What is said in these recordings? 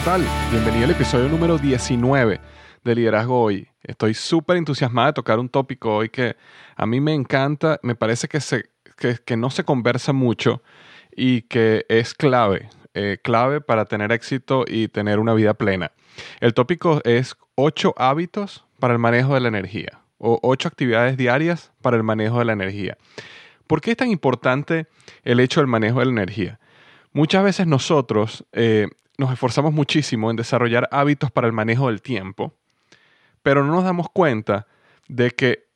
¿Qué tal? Bienvenido al episodio número 19 de Liderazgo Hoy. Estoy súper entusiasmada de tocar un tópico hoy que a mí me encanta, me parece que, no se conversa mucho y que es clave, eh, clave para tener éxito y tener una vida plena. El tópico es 8 hábitos para el manejo de la energía o 8 actividades diarias para el manejo de la energía. ¿Por qué es tan importante el hecho del manejo de la energía? Muchas veces nosotros eh, nos esforzamos muchísimo en desarrollar hábitos para el manejo del tiempo, pero no nos damos cuenta de que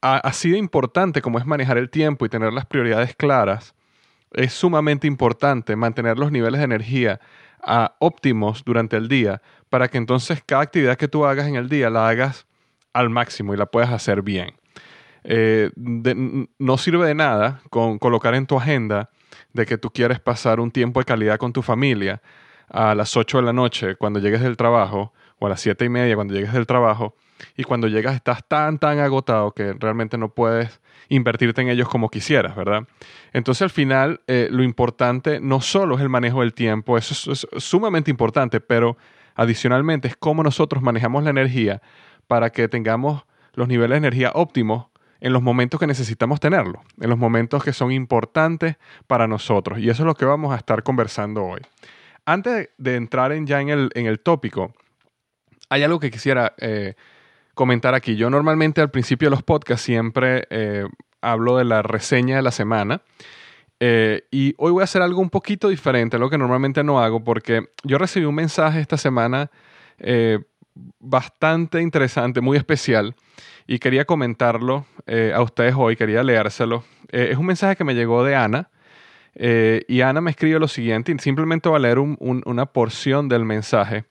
así de importante como es manejar el tiempo y tener las prioridades claras, es sumamente importante mantener los niveles de energía a óptimos durante el día para que entonces cada actividad que tú hagas en el día la hagas al máximo y la puedas hacer bien. Eh, no sirve de nada con colocar en tu agenda de que tú quieres pasar un tiempo de calidad con tu familia a las 8 de la noche cuando llegues del trabajo, o a las 7 y media cuando llegues del trabajo, y cuando llegas estás tan, tan agotado que realmente no puedes invertirte en ellos como quisieras, ¿verdad? Entonces al final eh, lo importante no solo es el manejo del tiempo, eso es, sumamente importante, pero adicionalmente es cómo nosotros manejamos la energía para que tengamos los niveles de energía óptimos en los momentos que necesitamos tenerlo, en los momentos que son importantes para nosotros. Y eso es lo que vamos a estar conversando hoy. Antes de entrar en ya en el, en el tópico, hay algo que quisiera eh, comentar aquí. Yo normalmente al principio de los podcasts siempre eh, hablo de la reseña de la semana. Eh, y hoy voy a hacer algo un poquito diferente, lo que normalmente no hago, porque yo recibí un mensaje esta semana bastante interesante, muy especial, y quería comentarlo a ustedes hoy, quería leérselo. es un mensaje que me llegó de Ana. Eh, y Ana me escribe lo siguiente, simplemente voy a leer una porción del mensaje,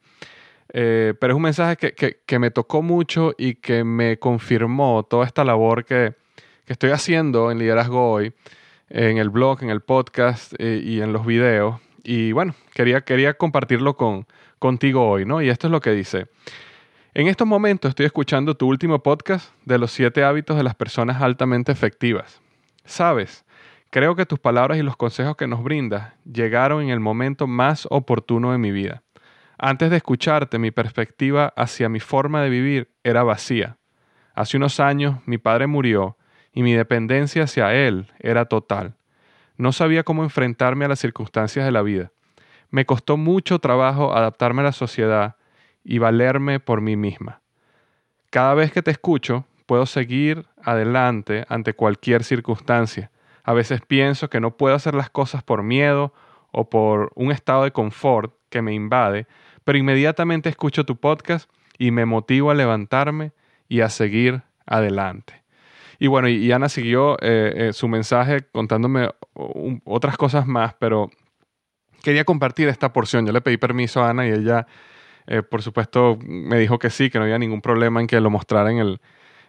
eh, pero es un mensaje que, me tocó mucho y que me confirmó toda esta labor que, estoy haciendo en Liderazgo Hoy, en el blog, en el podcast eh, y en los videos. Y bueno, quería, quería compartirlo con, contigo hoy, ¿no? Y esto es lo que dice. En estos momentos estoy escuchando tu último podcast de los siete hábitos de las personas altamente efectivas. Sabes, Creo que tus palabras y los consejos que nos brindas llegaron en el momento más oportuno de mi vida. Antes de escucharte, mi perspectiva hacia mi forma de vivir era vacía. Hace unos años mi padre murió y mi dependencia hacia él era total. No sabía cómo enfrentarme a las circunstancias de la vida. Me costó mucho trabajo adaptarme a la sociedad y valerme por mí misma. Cada vez que te escucho, puedo seguir adelante ante cualquier circunstancia a veces pienso que no puedo hacer las cosas por miedo o por un estado de confort que me invade, pero inmediatamente escucho tu podcast y me motivo a levantarme y a seguir adelante. Y bueno, y Ana siguió eh, eh, su mensaje contándome otras cosas más, pero quería compartir esta porción. Yo le pedí permiso a Ana y ella Eh, por supuesto, me dijo que sí, que no había ningún problema en que lo mostrara en el,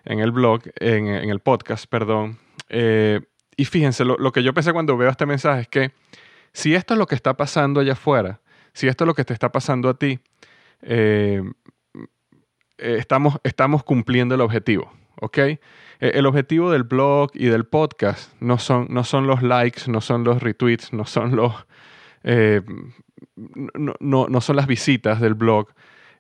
en el blog, en, el podcast, perdón. Y fíjense, lo, que yo pensé cuando veo este mensaje es que si esto es lo que está pasando allá afuera, si esto es lo que te está pasando a ti, eh, estamos, estamos cumpliendo el objetivo, ¿ok? El objetivo del blog y del podcast no son, no son los likes, no son los retweets, no son los, no, no, son las visitas del blog.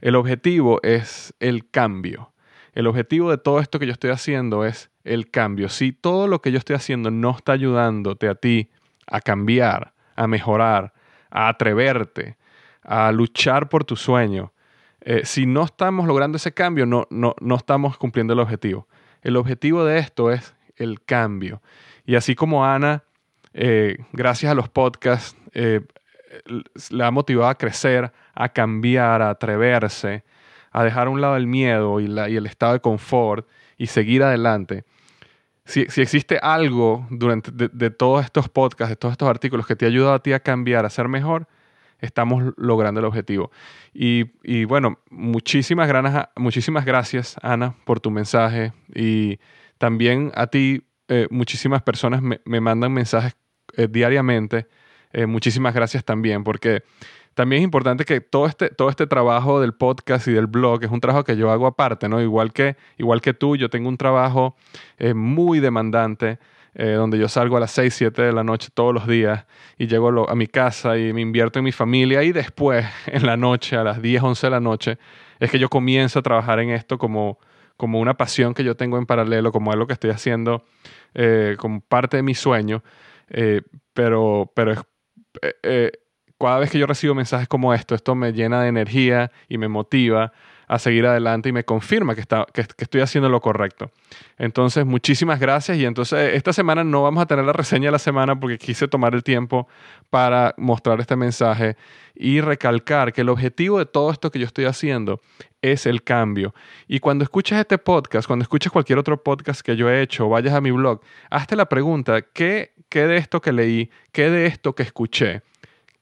El objetivo es el cambio. El objetivo de todo esto que yo estoy haciendo es el cambio. Si todo lo que yo estoy haciendo no está ayudándote a ti a cambiar, a mejorar, a atreverte, a luchar por tu sueño, eh, si no estamos logrando ese cambio, no, no, no estamos cumpliendo el objetivo. El objetivo de esto es el cambio. Y así como Ana, eh, gracias a los podcasts, eh, le ha motivado a crecer, a cambiar, a atreverse, a dejar a un lado el miedo y, el estado de confort y seguir adelante. Si, existe algo durante de, todos estos podcasts, de todos estos artículos que te ha ayudado a ti a cambiar, a ser mejor, estamos logrando el objetivo. Y, bueno, muchísimas, muchísimas gracias, Ana, por tu mensaje. Y también a ti, eh, muchísimas personas me, mandan mensajes eh, diariamente eh, muchísimas gracias también, porque también es importante que todo este, todo este trabajo del podcast y del blog es un trabajo que yo hago aparte, ¿no? Igual que, igual que tú, yo tengo un trabajo eh, muy demandante. Eh, donde yo salgo a las 6, 7 de la noche todos los días y llego a mi casa y me invierto en mi familia y después en la noche, a las 10, 11 de la noche, es que yo comienzo a trabajar en esto como, como una pasión que yo tengo en paralelo, como algo que estoy haciendo como parte de mi sueño, pero, pero es eh, eh, cada vez que yo recibo mensajes como esto, esto me llena de energía y me motiva a seguir adelante y me confirma que, está, que, estoy haciendo lo correcto. Entonces, muchísimas gracias y entonces esta semana no vamos a tener la reseña de la semana porque quise tomar el tiempo para mostrar este mensaje y recalcar que el objetivo de todo esto que yo estoy haciendo es el cambio. Y cuando escuches este podcast, cuando escuches cualquier otro podcast que yo he hecho, vayas a mi blog, hazte la pregunta, ¿qué, qué de esto que leí, qué de esto que escuché,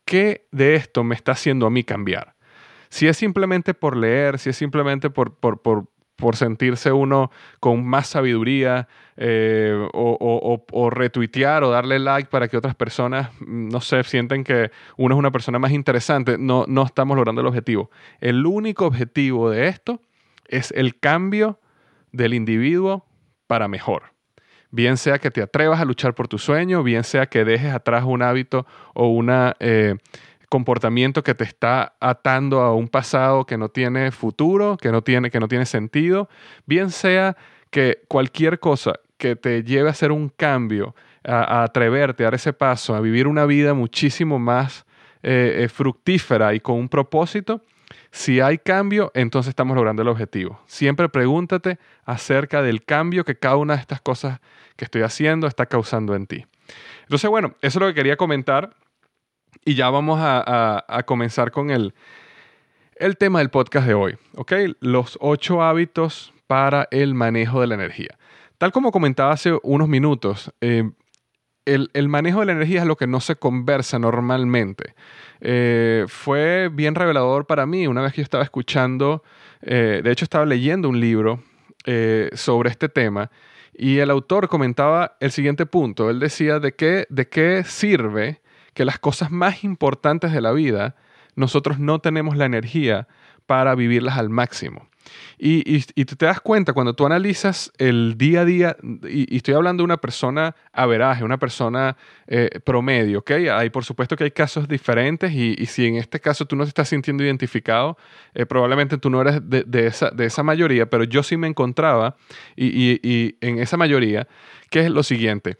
qué de esto me está haciendo a mí cambiar? Si es simplemente por leer, si es simplemente por, por, por, sentirse uno con más sabiduría eh, o, o, retuitear o darle like para que otras personas, mm, no sé, sienten que uno es una persona más interesante, no, no estamos logrando el objetivo. El único objetivo de esto es el cambio del individuo para mejor. Bien sea que te atrevas a luchar por tu sueño, bien sea que dejes atrás un hábito o una... Eh, comportamiento que te está atando a un pasado que no tiene futuro, que no tiene, que no tiene sentido, bien sea que cualquier cosa que te lleve a hacer un cambio, a, atreverte a dar ese paso, a vivir una vida muchísimo más eh, eh, fructífera y con un propósito, si hay cambio, entonces estamos logrando el objetivo. Siempre pregúntate acerca del cambio que cada una de estas cosas que estoy haciendo está causando en ti. Entonces, bueno, eso es lo que quería comentar. Y ya vamos a, comenzar con el, el tema del podcast de hoy, ¿ok? Los ocho hábitos para el manejo de la energía. Tal como comentaba hace unos minutos, eh, el, manejo de la energía es lo que no se conversa normalmente. Eh, fue bien revelador para mí una vez que yo estaba escuchando, eh, de hecho estaba leyendo un libro sobre este tema y el autor comentaba el siguiente punto. Él decía de qué, de qué sirve que las cosas más importantes de la vida, nosotros no tenemos la energía para vivirlas al máximo. Y, y, te das cuenta cuando tú analizas el día a día, y, estoy hablando de una persona averaje, una persona eh, promedio, ¿ok? Hay, por supuesto que hay casos diferentes y, si en este caso tú no te estás sintiendo identificado, eh, probablemente tú no eres de, de, esa, de esa mayoría, pero yo sí me encontraba y, en esa mayoría, que es lo siguiente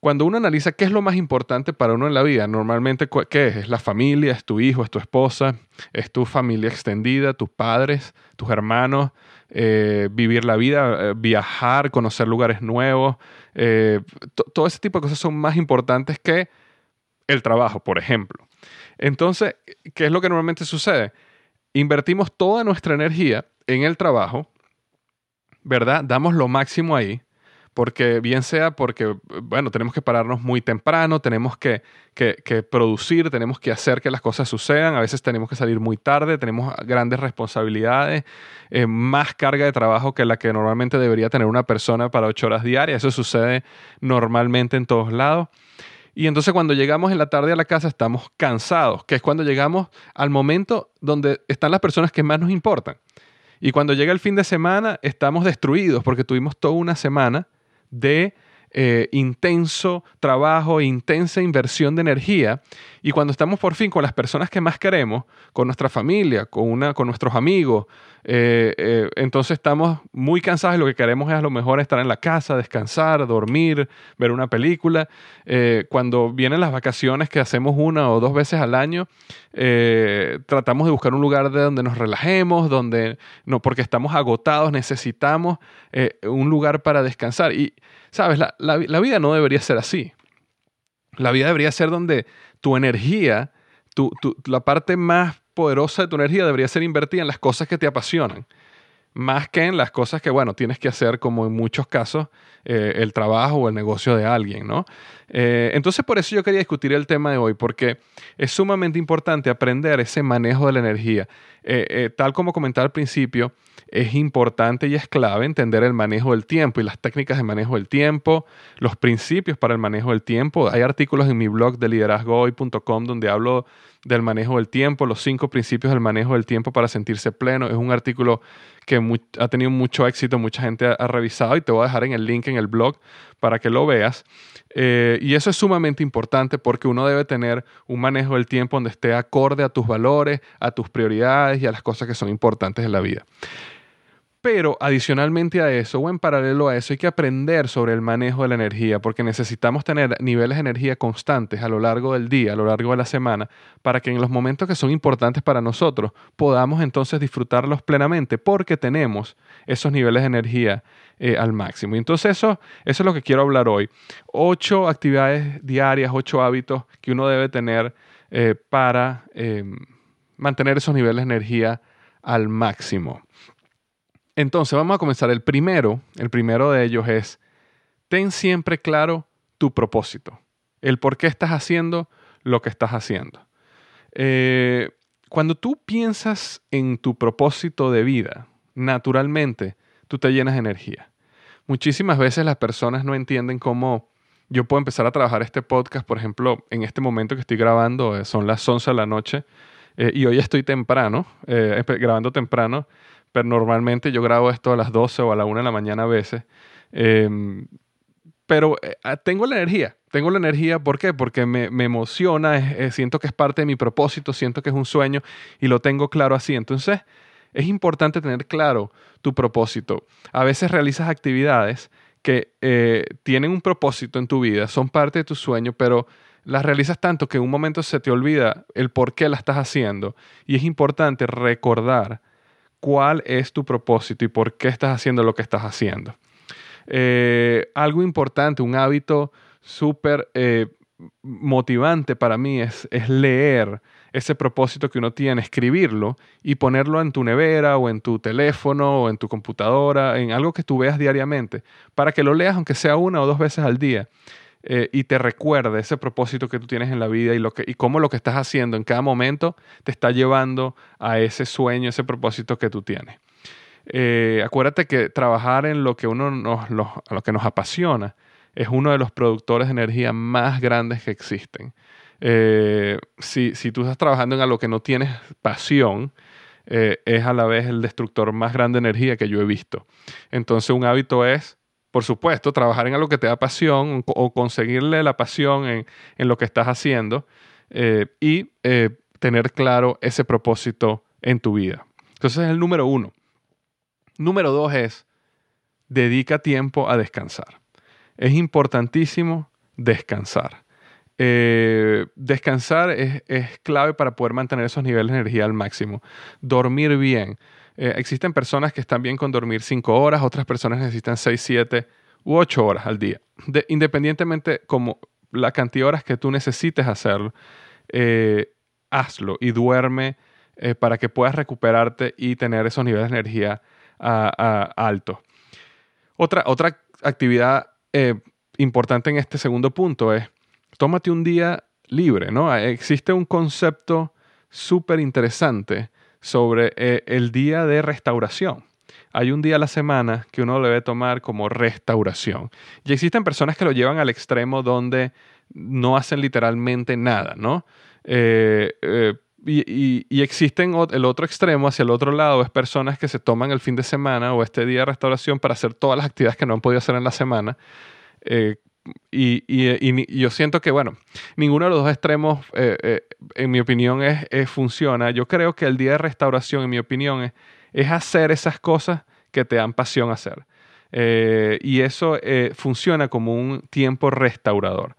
cuando uno analiza qué es lo más importante para uno en la vida, normalmente, ¿qué es? Es la familia, es tu hijo, es tu esposa, es tu familia extendida, tus padres, tus hermanos, eh, vivir la vida, eh, viajar, conocer lugares nuevos. Eh, todo ese tipo de cosas son más importantes que el trabajo, por ejemplo. Entonces, ¿qué es lo que normalmente sucede? Invertimos toda nuestra energía en el trabajo, ¿verdad? Damos lo máximo ahí porque bien sea porque, bueno, tenemos que pararnos muy temprano, tenemos que, producir, tenemos que hacer que las cosas sucedan, a veces tenemos que salir muy tarde, tenemos grandes responsabilidades, eh, más carga de trabajo que la que normalmente debería tener una persona para ocho horas diarias, eso sucede normalmente en todos lados. Y entonces cuando llegamos en la tarde a la casa estamos cansados, que es cuando llegamos al momento donde están las personas que más nos importan. Y cuando llega el fin de semana estamos destruidos porque tuvimos toda una semana de eh, intenso trabajo, intensa inversión de energía. Y cuando estamos por fin con las personas que más queremos, con nuestra familia, con, una, con nuestros amigos, eh, eh, entonces estamos muy cansados y lo que queremos es a lo mejor estar en la casa, descansar, dormir, ver una película. cuando vienen las vacaciones que hacemos una o dos veces al año, tratamos de buscar un lugar de donde nos relajemos, donde no, porque estamos agotados, necesitamos un lugar para descansar. Y Sabes, la, vida no debería ser así. La vida debería ser donde tu energía, tu, la parte más poderosa de tu energía debería ser invertida en las cosas que te apasionan, más que en las cosas que, bueno, tienes que hacer, como en muchos casos, eh, el trabajo o el negocio de alguien, ¿no? Eh, entonces, por eso yo quería discutir el tema de hoy, porque es sumamente importante aprender ese manejo de la energía. Eh, tal como comentaba al principio, es importante y es clave entender el manejo del tiempo y las técnicas de manejo del tiempo, los principios para el manejo del tiempo. Hay artículos en mi blog de liderazgohoy.com donde hablo del manejo del tiempo, los cinco principios del manejo del tiempo para sentirse pleno. Es un artículo que ha tenido mucho éxito, mucha gente ha, revisado y te voy a dejar en el link en el blog para que lo veas. Eh, y eso es sumamente importante porque uno debe tener un manejo del tiempo donde esté acorde a tus valores, a tus prioridades y a las cosas que son importantes en la vida. Pero adicionalmente a eso, o en paralelo a eso, hay que aprender sobre el manejo de la energía, porque necesitamos tener niveles de energía constantes a lo largo del día, a lo largo de la semana, para que en los momentos que son importantes para nosotros podamos entonces disfrutarlos plenamente, porque tenemos esos niveles de energía eh, al máximo. Y entonces eso, eso es lo que quiero hablar hoy. Ocho actividades diarias, ocho hábitos que uno debe tener eh, para eh, mantener esos niveles de energía al máximo. Entonces vamos a comenzar. El primero, el primero de ellos es, ten siempre claro tu propósito, el por qué estás haciendo lo que estás haciendo. Cuando tú piensas en tu propósito de vida, naturalmente tú te llenas de energía. Muchísimas veces las personas no entienden cómo yo puedo empezar a trabajar este podcast, por ejemplo, en este momento que estoy grabando, eh, son las 11 de la noche, eh, y hoy estoy temprano, grabando temprano, pero normalmente yo grabo esto a las 12 o a la 1 de la mañana a veces. Em, pero eh, ah, tengo la energía, tengo la energía, ¿por qué? Porque me, emociona, siento que es parte de mi propósito, siento que es un sueño y lo tengo claro así. Entonces, es importante tener claro tu propósito. A veces realizas actividades que eh, tienen un propósito en tu vida, son parte de tu sueño, pero las realizas tanto que en un momento se te olvida el por qué la estás haciendo. Y es importante recordar cuál es tu propósito y por qué estás haciendo lo que estás haciendo. Eh, algo importante, un hábito súper eh, motivante para mí es, es, leer ese propósito que uno tiene, escribirlo y ponerlo en tu nevera o en tu teléfono o en tu computadora, en algo que tú veas diariamente, para que lo leas aunque sea una o dos veces al día eh, y te recuerde ese propósito que tú tienes en la vida y, lo que, y cómo lo que estás haciendo en cada momento te está llevando a ese sueño, ese propósito que tú tienes. Eh, acuérdate que trabajar en lo que, uno nos, lo, que nos apasiona es uno de los productores de energía más grandes que existen. Eh, si, si, tú estás trabajando en algo que no tienes pasión, es a la vez el destructor más grande de energía que yo he visto. Entonces un hábito es por supuesto, trabajar en algo que te da pasión o conseguirle la pasión en, lo que estás haciendo eh, y eh, tener claro ese propósito en tu vida. Entonces es el número uno. Número dos es, dedica tiempo a descansar. Es importantísimo descansar. Eh, descansar es, es, clave para poder mantener esos niveles de energía al máximo. Dormir bien. Eh, existen personas que están bien con dormir 5 horas, otras personas necesitan 6, 7 u 8 horas al día. independientemente como la cantidad de horas que tú necesites hacerlo, eh, hazlo y duerme para que puedas recuperarte y tener esos niveles de energía altos. Otra, otra actividad importante en este segundo punto es, tómate un día libre, ¿no? Existe un concepto súper interesante sobre eh, el día de restauración. Hay un día a la semana que uno debe tomar como restauración. Y existen personas que lo llevan al extremo donde no hacen literalmente nada, ¿no? Eh, eh, y, y, existen el otro extremo, hacia el otro lado, es personas que se toman el fin de semana o este día de restauración para hacer todas las actividades que no han podido hacer en la semana. Y, yo siento que, bueno, ninguno de los dos extremos, eh, eh, en mi opinión, es, funciona. Yo creo que el día de restauración, en mi opinión, es, hacer esas cosas que te dan pasión hacer. Eh, y eso funciona como un tiempo restaurador.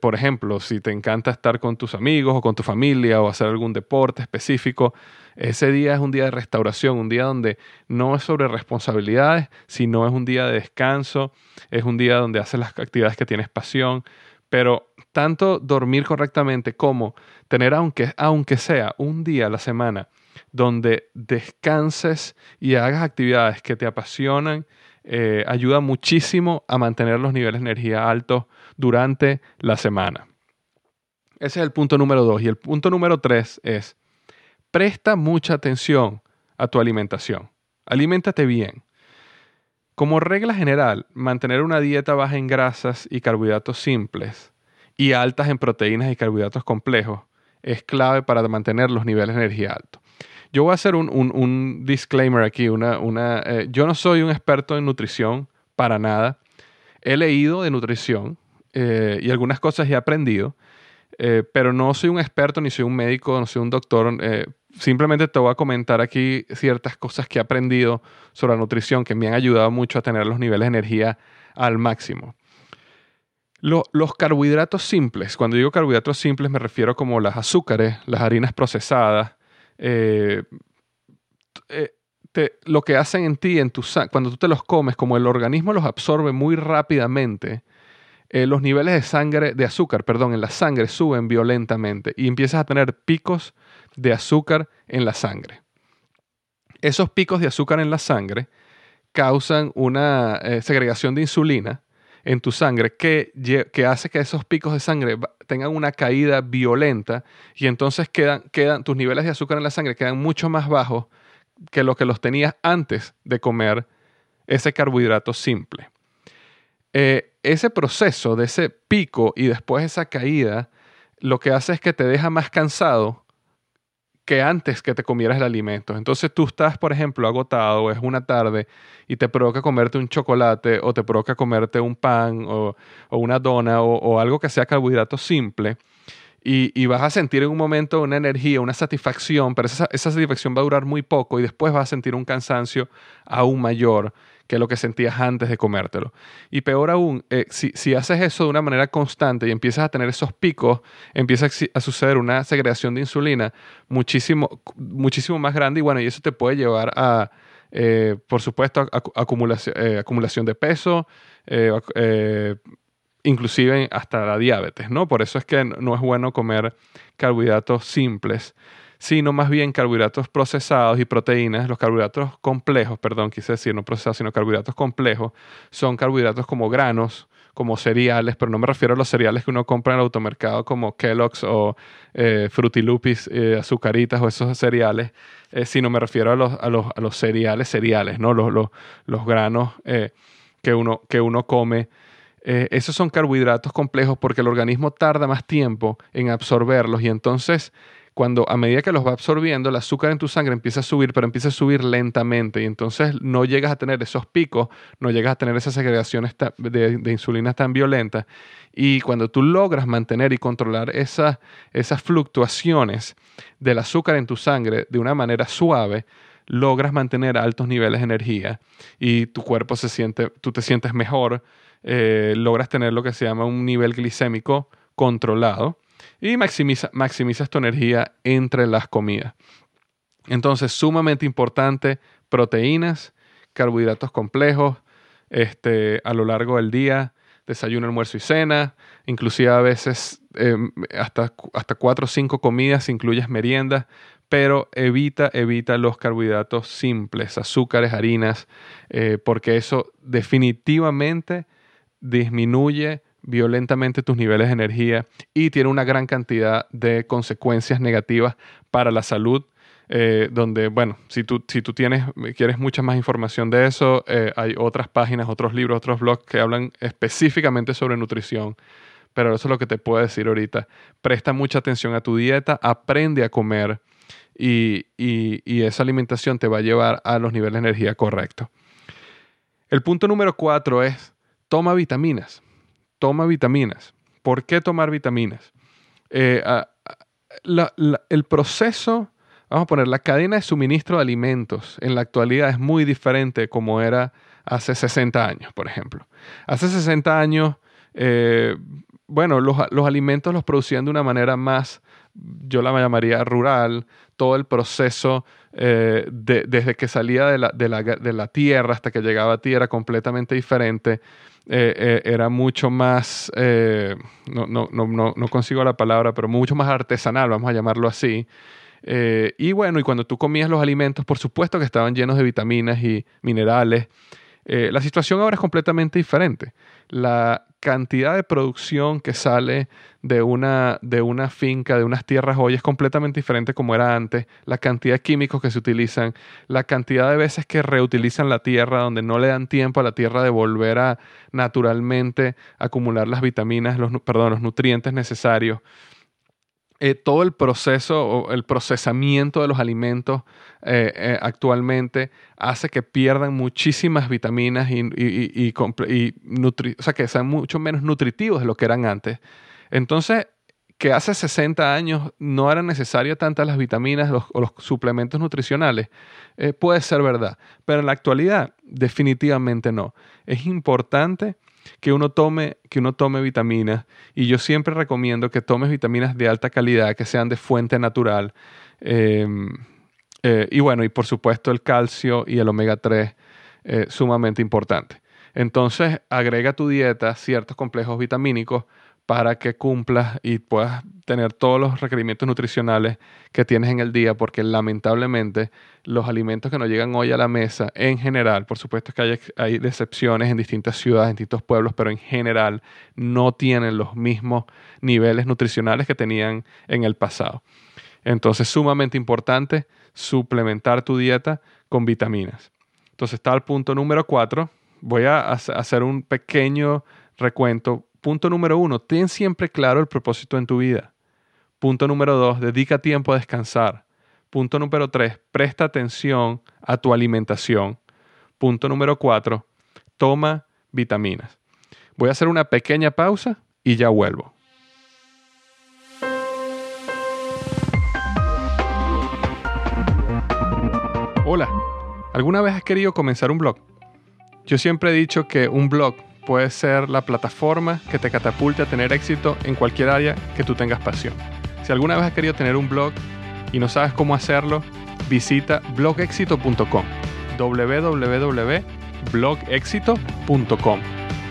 Por ejemplo, si te encanta estar con tus amigos o con tu familia o hacer algún deporte específico, ese día es un día de restauración, un día donde no es sobre responsabilidades, sino es un día de descanso, es un día donde haces las actividades que tienes pasión, pero tanto dormir correctamente como tener, aunque, aunque sea un día a la semana, donde descanses y hagas actividades que te apasionan, eh, ayuda muchísimo a mantener los niveles de energía altos durante la semana. Ese es el punto número dos. Y el punto número tres es presta mucha atención a tu alimentación. Aliméntate bien. Como regla general, mantener una dieta baja en grasas y carbohidratos simples y altas en proteínas y carbohidratos complejos es clave para mantener los niveles de energía altos. Yo voy a hacer un, disclaimer aquí. Una, una, eh, yo no soy un experto en nutrición para nada. He leído de nutrición eh, y algunas cosas he aprendido, eh, pero no soy un experto, ni soy un médico, no soy un doctor simplemente te voy a comentar aquí ciertas cosas que he aprendido sobre la nutrición que me han ayudado mucho a tener los niveles de energía al máximo. los carbohidratos simples, cuando digo carbohidratos simples me refiero como las azúcares, las harinas procesadas, eh, eh, lo que hacen en ti, en tu cuando tú te los comes, como el organismo los absorbe muy rápidamente, eh, los niveles de sangre, de azúcar, perdón, en la sangre suben violentamente y empiezas a tener picos de azúcar en la sangre. Esos picos de azúcar en la sangre causan una eh, segregación de insulina en tu sangre que, hace que esos picos de sangre tengan una caída violenta y entonces quedan, quedan, tus niveles de azúcar en la sangre quedan mucho más bajos que lo que los tenías antes de comer ese carbohidrato simple. Eh, ese proceso de ese pico y después esa caída, lo que hace es que te deja más cansado que antes que te comieras el alimento. Entonces tú estás, por ejemplo, agotado, es una tarde y te provoca comerte un chocolate o te provoca comerte un pan o, una dona o, algo que sea carbohidrato simple. Y, vas a sentir en un momento una energía, una satisfacción, pero esa, esa satisfacción va a durar muy poco y después vas a sentir un cansancio aún mayor que lo que sentías antes de comértelo. Y peor aún, eh, si, haces eso de una manera constante y empiezas a tener esos picos, empieza a, suceder una segregación de insulina muchísimo, muchísimo más grande y bueno, y eso te puede llevar a, eh, por supuesto, acumulación, eh, acumulación, de peso, inclusive hasta la diabetes, ¿no? Por eso es que no es bueno comer carbohidratos simples sino más bien carbohidratos procesados y proteínas. Los carbohidratos complejos, perdón, quise decir no procesados, sino carbohidratos complejos, son carbohidratos como granos, como cereales, pero no me refiero a los cereales que uno compra en el automercado como Kellogg's o eh, Frutilupis, eh, azucaritas o esos cereales, eh, sino me refiero a los, a los, a los cereales, cereales, ¿no? Los, los, los granos eh, que, uno, que uno come. esos son carbohidratos complejos porque el organismo tarda más tiempo en absorberlos y entonces cuando a medida que los va absorbiendo, el azúcar en tu sangre empieza a subir, pero empieza a subir lentamente y entonces no llegas a tener esos picos, no llegas a tener esas segregaciones de, de insulina tan violentas. Y cuando tú logras mantener y controlar esas fluctuaciones del azúcar en tu sangre de una manera suave, logras mantener altos niveles de energía y tu cuerpo se siente, tú te sientes mejor, eh, logras tener lo que se llama un nivel glicémico controlado y maximiza, maximizas tu energía entre las comidas. Entonces, sumamente importante, proteínas, carbohidratos complejos este, a lo largo del día. desayuno, almuerzo y cena, inclusive a veces em, hasta, hasta cuatro o cinco comidas, incluyes meriendas, pero evita, evita los carbohidratos simples, azúcares, harinas, eh, porque eso definitivamente disminuye violentamente tus niveles de energía y tiene una gran cantidad de consecuencias negativas para la salud. Eh, donde, bueno, si tú, si tú tienes, quieres mucha más información de eso, eh, hay otras páginas, otros libros, otros blogs que hablan específicamente sobre nutrición. Pero eso es lo que te puedo decir ahorita. Presta mucha atención a tu dieta, aprende a comer y, y esa alimentación te va a llevar a los niveles de energía correctos. El punto número cuatro es, toma vitaminas toma vitaminas. ¿Por qué tomar vitaminas? Eh, el proceso, vamos a poner, la cadena de suministro de alimentos en la actualidad es muy diferente como era hace 60 años, por ejemplo. Hace 60 años, eh, bueno, los, alimentos los producían de una manera más, yo la llamaría rural, todo el proceso eh, desde que salía de la, de la, tierra hasta que llegaba a tierra completamente diferente. Eh, eh, era mucho más, no, no, no, no, consigo la palabra, pero mucho más artesanal, vamos a llamarlo así. y bueno, y cuando tú comías los alimentos, por supuesto que estaban llenos de vitaminas y minerales. la situación ahora es completamente diferente. La cantidad de producción que sale de una, de una finca, de unas tierras hoy es completamente diferente como era antes, la cantidad de químicos que se utilizan, la cantidad de veces que reutilizan la tierra, donde no le dan tiempo a la tierra de volver a naturalmente acumular las vitaminas, los, perdón, los nutrientes necesarios. Eh, todo el proceso o el procesamiento de los alimentos eh, eh, actualmente hace que pierdan muchísimas vitaminas y, y, o sea, que sean mucho menos nutritivos de lo que eran antes. Entonces, que hace 60 años no eran necesarias tantas las vitaminas o los suplementos nutricionales, puede ser verdad, pero en la actualidad definitivamente no. Es importante que uno tome, que uno tome vitaminas y yo siempre recomiendo que tomes vitaminas de alta calidad, que sean de fuente natural. Em, eh, y bueno, y por supuesto el calcio y el omega 3, eh, sumamente importante. Entonces, agrega a tu dieta ciertos complejos vitamínicos para que cumplas y puedas tener todos los requerimientos nutricionales que tienes en el día, porque lamentablemente los alimentos que nos llegan hoy a la mesa, en general, por supuesto que hay, hay excepciones en distintas ciudades, en distintos pueblos, pero en general no tienen los mismos niveles nutricionales que tenían en el pasado. Entonces, sumamente importante suplementar tu dieta con vitaminas. Entonces, está el punto número cuatro. Voy a hacer un pequeño recuento Punto número uno, ten siempre claro el propósito en tu vida. Punto número dos, dedica tiempo a descansar. Punto número tres, presta atención a tu alimentación. Punto número cuatro, toma vitaminas. Voy a hacer una pequeña pausa y ya vuelvo. Hola, ¿alguna vez has querido comenzar un blog? Yo siempre he dicho que un blog puede ser la plataforma que te catapulte a tener éxito en cualquier área que tú tengas pasión. Si alguna vez has querido tener un blog y no sabes cómo hacerlo, visita blogexito.com www.blogexito.com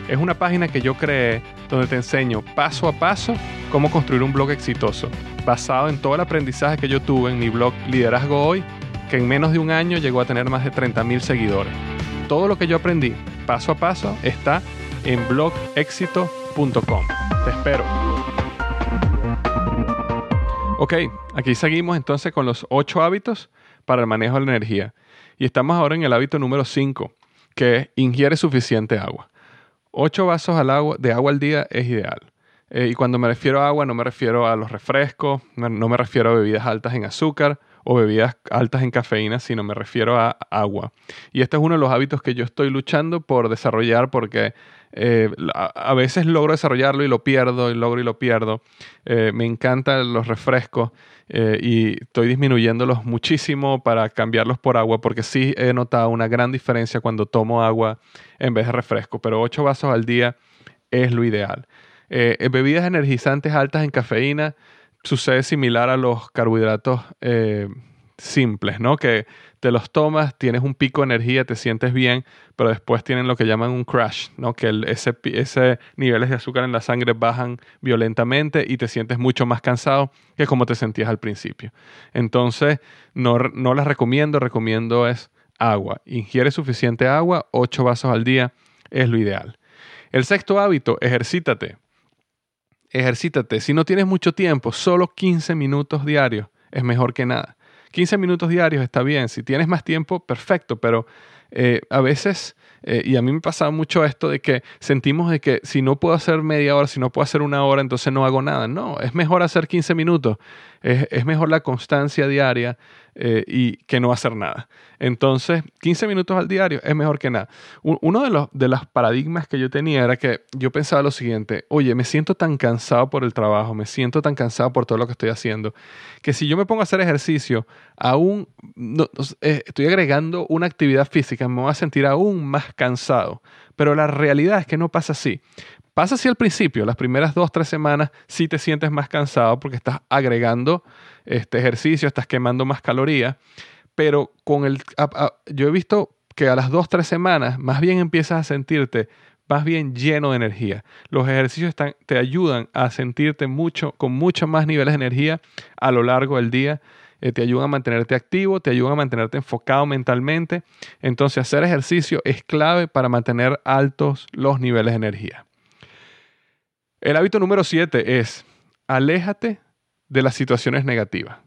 Es una página que yo creé donde te enseño paso a paso cómo construir un blog exitoso, basado en todo el aprendizaje que yo tuve en mi blog Liderazgo Hoy, que en menos de un año llegó a tener más de 30.000 seguidores. Todo lo que yo aprendí paso a paso está en blogexito.com. Te espero. Ok, aquí seguimos entonces con los ocho hábitos para el manejo de la energía. Y estamos ahora en el hábito número 5, que es ingiere suficiente agua. Ocho vasos al agua, de agua al día es ideal. Eh, y cuando me refiero a agua no me refiero a los refrescos, no me refiero a bebidas altas en azúcar o bebidas altas en cafeína, sino me refiero a agua. Y este es uno de los hábitos que yo estoy luchando por desarrollar porque eh, a, veces logro desarrollarlo y lo pierdo, y logro y lo pierdo. Eh, me encantan los refrescos eh, y estoy disminuyéndolos muchísimo para cambiarlos por agua porque sí he notado una gran diferencia cuando tomo agua en vez de refresco, pero 8 vasos al día es lo ideal. bebidas energizantes altas en cafeína sucede similar a los carbohidratos simples, ¿no? Que te los tomas, tienes un pico de energía, te sientes bien, pero después tienen lo que llaman un crash, ¿no? Que el, ese, ese niveles de azúcar en la sangre bajan violentamente y te sientes mucho más cansado que como te sentías al principio. Entonces, no, no las recomiendo, recomiendo es agua. Ingiere suficiente agua, 8 vasos al día es lo ideal. El sexto hábito, ejercítate. Ejercítate. Si no tienes mucho tiempo, solo 15 minutos diarios es mejor que nada. 15 minutos diarios está bien. Si tienes más tiempo, perfecto, pero eh, a veces, eh, y a mí me pasaba mucho esto de que sentimos de que si no puedo hacer media hora, si no puedo hacer una hora, entonces no hago nada. No, es mejor hacer 15 minutos. Es, mejor la constancia diaria eh, y que no hacer nada. Entonces, 15 minutos al diario es mejor que nada. Uno de los, de los paradigmas que yo tenía era que yo pensaba lo siguiente, oye, me siento tan cansado por el trabajo, me siento tan cansado por todo lo que estoy haciendo, que si yo me pongo a hacer ejercicio, aún estoy agregando una actividad física, me voy a sentir aún más cansado. Pero la realidad es que no pasa así. Pasa así al principio, las primeras dos, tres semanas sí te sientes más cansado porque estás agregando este ejercicio, estás quemando más calorías, pero con el, yo he visto que a las dos, tres semanas más bien empiezas a sentirte más bien lleno de energía. Los ejercicios te ayudan a sentirte mucho, con muchos más niveles de energía a lo largo del día eh, te ayudan a mantenerte activo, te ayudan a mantenerte enfocado mentalmente. Entonces hacer ejercicio es clave para mantener altos los niveles de energía. El hábito número 7 es aléjate de las situaciones negativas.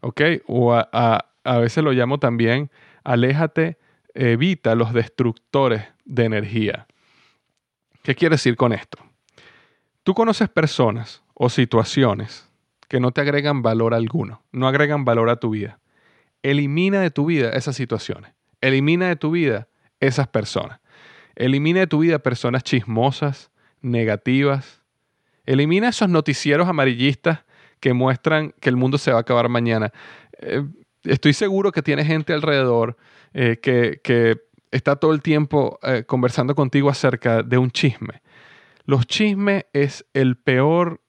¿Ok? O a, veces lo llamo también aléjate, evita los destructores de energía. ¿Qué quiere decir con esto? Tú conoces personas o situaciones que no te agregan valor alguno, no agregan valor a tu vida. Elimina de tu vida esas situaciones. Elimina de tu vida esas personas. Elimina de tu vida personas chismosas, negativas. Elimina esos noticieros amarillistas que muestran que el mundo se va a acabar mañana. Eh, estoy seguro que tienes gente alrededor eh, que, está todo el tiempo eh, conversando contigo acerca de un chisme. Los chismes es el peor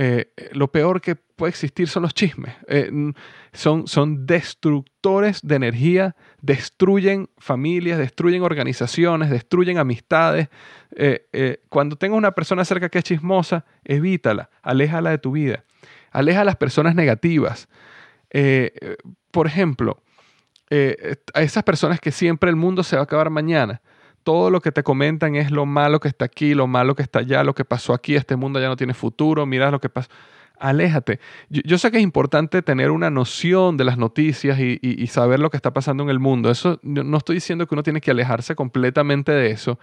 eh, lo peor que puede existir son los chismes. Eh, son, son destructores de energía, destruyen familias, destruyen organizaciones, destruyen amistades. Eh, cuando tengas una persona cerca que es chismosa, evítala, aléjala de tu vida. Aleja a las personas negativas. por ejemplo, a esas personas que siempre el mundo se va a acabar mañana todo lo que te comentan es lo malo que está aquí, lo malo que está allá, lo que pasó aquí, este mundo ya no tiene futuro, mira lo que pasa. Aléjate. Yo, sé que es importante tener una noción de las noticias y, saber lo que está pasando en el mundo. Eso no estoy diciendo que uno tiene que alejarse completamente de eso,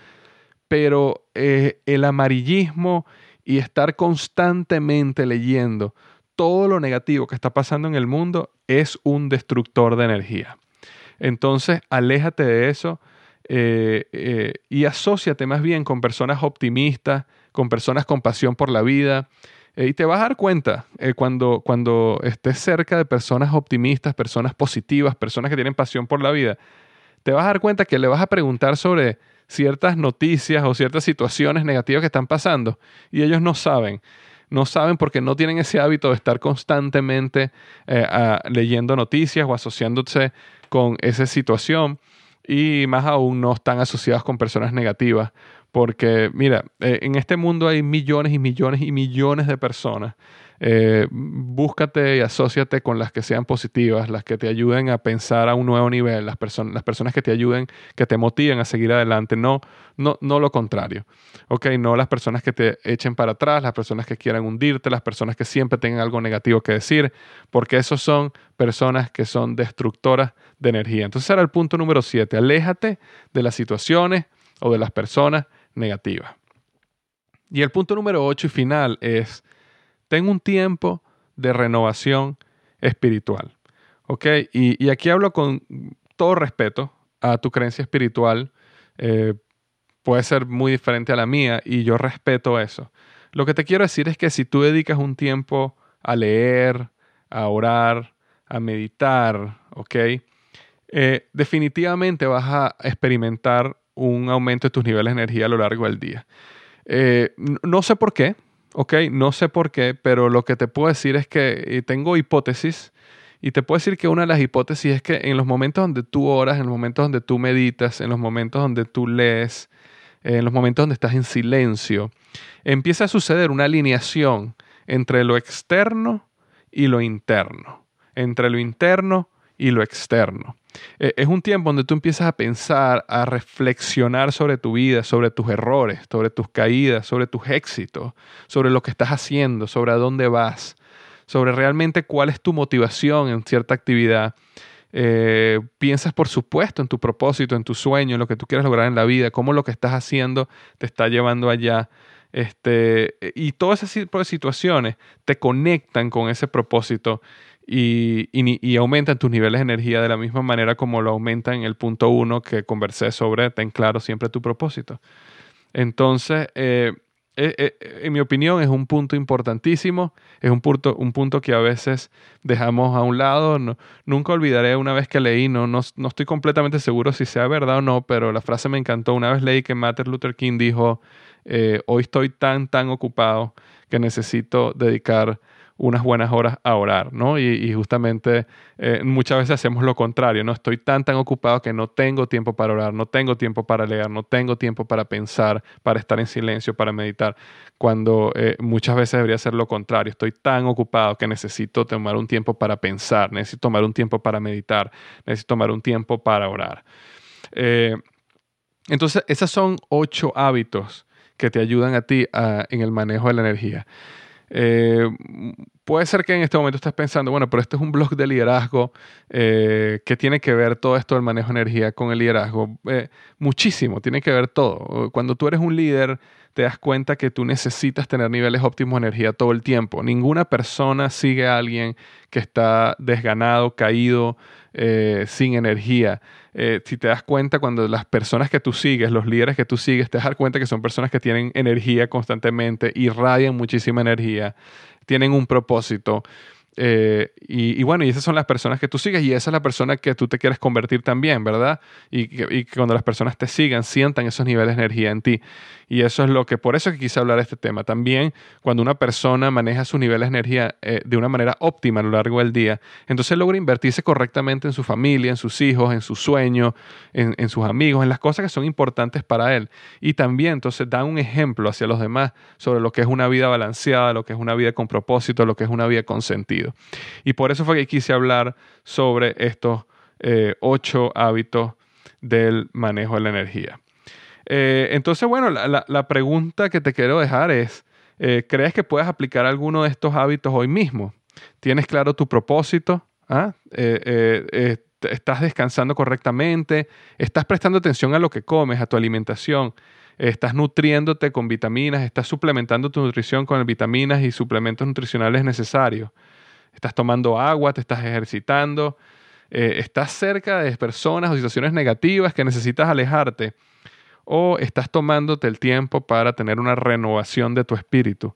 pero eh, el amarillismo y estar constantemente leyendo todo lo negativo que está pasando en el mundo es un destructor de energía. Entonces, aléjate de eso eh, eh, y asóciate más bien con personas optimistas, con personas con pasión por la vida. Eh, y te vas a dar cuenta cuando, cuando estés cerca de personas optimistas, personas positivas, personas que tienen pasión por la vida, te vas a dar cuenta que le vas a preguntar sobre ciertas noticias o ciertas situaciones negativas que están pasando y ellos no saben. No saben porque no tienen ese hábito de estar constantemente leyendo noticias o asociándose con esa situación y más aún no están asociados con personas negativas. Porque, mira, eh, en este mundo hay millones y millones y millones de personas. Eh, búscate y asóciate con las que sean positivas, las que te ayuden a pensar a un nuevo nivel, las, personas las personas que te ayuden, que te motiven a seguir adelante, no, no, no lo contrario. Ok, no las personas que te echen para atrás, las personas que quieran hundirte, las personas que siempre tengan algo negativo que decir, porque esos son personas que son destructoras de energía. Entonces era el punto número siete. Aléjate de las situaciones o de las personas negativas. Y el punto número ocho y final es, ten un tiempo de renovación espiritual. ¿Ok? Y, aquí hablo con todo respeto a tu creencia espiritual. Eh, puede ser muy diferente a la mía y yo respeto eso. Lo que te quiero decir es que si tú dedicas un tiempo a leer, a orar, a meditar, ¿ok? Eh, definitivamente vas a experimentar un aumento de tus niveles de energía a lo largo del día. Eh, no sé por qué, ¿ok? No sé por qué, pero lo que te puedo decir es que tengo hipótesis Y te puedo decir que una de las hipótesis es que en los momentos donde tú oras, en los momentos donde tú meditas, en los momentos donde tú lees, en los momentos donde estás en silencio, empieza a suceder una alineación entre lo externo y lo interno, entre lo interno y lo externo. Eh, es un tiempo donde tú empiezas a pensar, a reflexionar sobre tu vida, sobre tus errores, sobre tus caídas, sobre tus éxitos, sobre lo que estás haciendo, sobre a dónde vas, sobre realmente cuál es tu motivación en cierta actividad. Eh, piensas, por supuesto, en tu propósito, en tu sueño, en lo que tú quieres lograr en la vida, cómo lo que estás haciendo te está llevando allá. Este, y todas esas situaciones te conectan con ese propósito y, y, aumentan tus niveles de energía de la misma manera como lo aumentan en el punto uno que conversé sobre ten claro siempre tu propósito. Entonces, eh, eh, eh, en mi opinión, es un punto importantísimo, es un punto, un punto que a veces dejamos a un lado. nunca olvidaré una vez que leí, no, no, no, estoy completamente seguro si sea verdad o no, pero la frase me encantó. Una vez leí que Martin Luther King dijo, hoy estoy tan, tan ocupado que necesito dedicar unas buenas horas a orar, ¿no? Y, justamente eh, muchas veces hacemos lo contrario, ¿no? Estoy tan, tan ocupado que no tengo tiempo para orar, no tengo tiempo para leer, no tengo tiempo para pensar, para estar en silencio, para meditar, cuando eh, muchas veces debería ser lo contrario. Estoy tan ocupado que necesito tomar un tiempo para pensar, necesito tomar un tiempo para meditar, necesito tomar un tiempo para orar. Eh, entonces, esos son ocho hábitos que te ayudan a ti en el manejo de la energía. Eh, puede ser que en este momento estés pensando, bueno, pero este es un blog de liderazgo, eh, ¿qué tiene que ver todo esto del manejo de energía con el liderazgo? Eh, muchísimo, tiene que ver todo. Cuando tú eres un líder, te das cuenta que tú necesitas tener niveles óptimos de energía todo el tiempo. Ninguna persona sigue a alguien que está desganado, caído, sin energía. Eh, si te das cuenta, cuando las personas que tú sigues, los líderes que tú sigues, te das cuenta que son personas que tienen energía constantemente, irradian muchísima energía, tienen un propósito. Eh, y, bueno, y esas son las personas que tú sigues y esa es la persona que tú te quieres convertir también, ¿verdad? Y que, cuando las personas te sigan, sientan esos niveles de energía en ti. Y eso es lo que, por eso que quise hablar de este tema. También cuando una persona maneja sus niveles de energía eh, de una manera óptima a lo largo del día, entonces logra invertirse correctamente en su familia, en sus hijos, en sus sueños, en, en sus amigos, en las cosas que son importantes para él. Y también entonces da un ejemplo hacia los demás sobre lo que es una vida balanceada, lo que es una vida con propósito, lo que es una vida con sentido. Y por eso fue que quise hablar sobre estos eh, ocho hábitos del manejo de la energía. Eh, entonces, bueno, la, pregunta que te quiero dejar es, eh, ¿crees que puedes aplicar alguno de estos hábitos hoy mismo? ¿Tienes claro tu propósito? ¿Ah? ¿Estás descansando correctamente? ¿Estás prestando atención a lo que comes, a tu alimentación? ¿Estás nutriéndote con vitaminas? ¿Estás suplementando tu nutrición con vitaminas y suplementos nutricionales necesarios? Estás tomando agua, te estás ejercitando, eh, estás cerca de personas o situaciones negativas que necesitas alejarte, o estás tomándote el tiempo para tener una renovación de tu espíritu.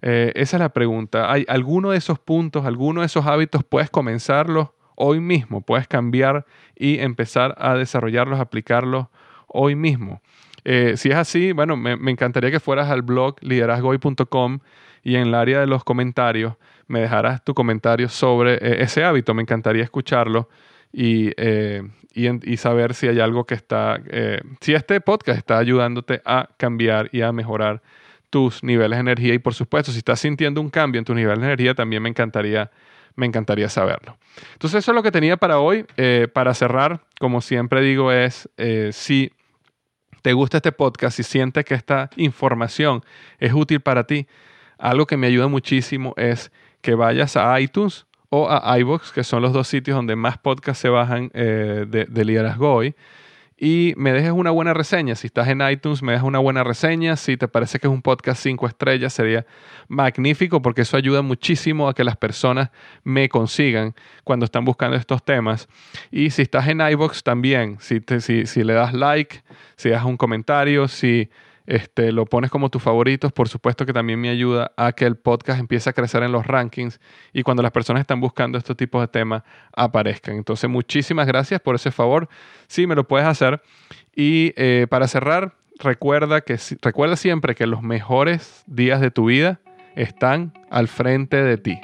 Eh, esa es la pregunta. ¿Hay alguno de esos puntos, alguno de esos hábitos puedes comenzarlos hoy mismo? Puedes cambiar y empezar a desarrollarlos, aplicarlos hoy mismo. Eh, si es así, bueno, me, me, encantaría que fueras al blog liderazgoy.com y en el área de los comentarios me dejarás tu comentario sobre eh, ese hábito. Me encantaría escucharlo y, eh, y, saber si hay algo que está, eh, si este podcast está ayudándote a cambiar y a mejorar tus niveles de energía. Y por supuesto, si estás sintiendo un cambio en tus niveles de energía, también me encantaría, me encantaría saberlo. Entonces, eso es lo que tenía para hoy. para cerrar, como siempre digo, es si te gusta este podcast, si sientes que esta información es útil para ti, algo que me ayuda muchísimo es que vayas a iTunes o a iVoox, que son los dos sitios donde más podcasts se bajan eh, de, de, liderazgo hoy, y me dejes una buena reseña. Si estás en iTunes, me dejas una buena reseña. Si te parece que es un podcast cinco estrellas, sería magnífico porque eso ayuda muchísimo a que las personas me consigan cuando están buscando estos temas. Y si estás en iVoox también, si, si, si le das like, si das un comentario, si este, lo pones como tus favoritos, por supuesto que también me ayuda a que el podcast empiece a crecer en los rankings y cuando las personas están buscando estos tipos de temas aparezcan. Entonces, muchísimas gracias por ese favor. Sí, me lo puedes hacer. Y eh, para cerrar, recuerda, que, recuerda siempre que los mejores días de tu vida están al frente de ti.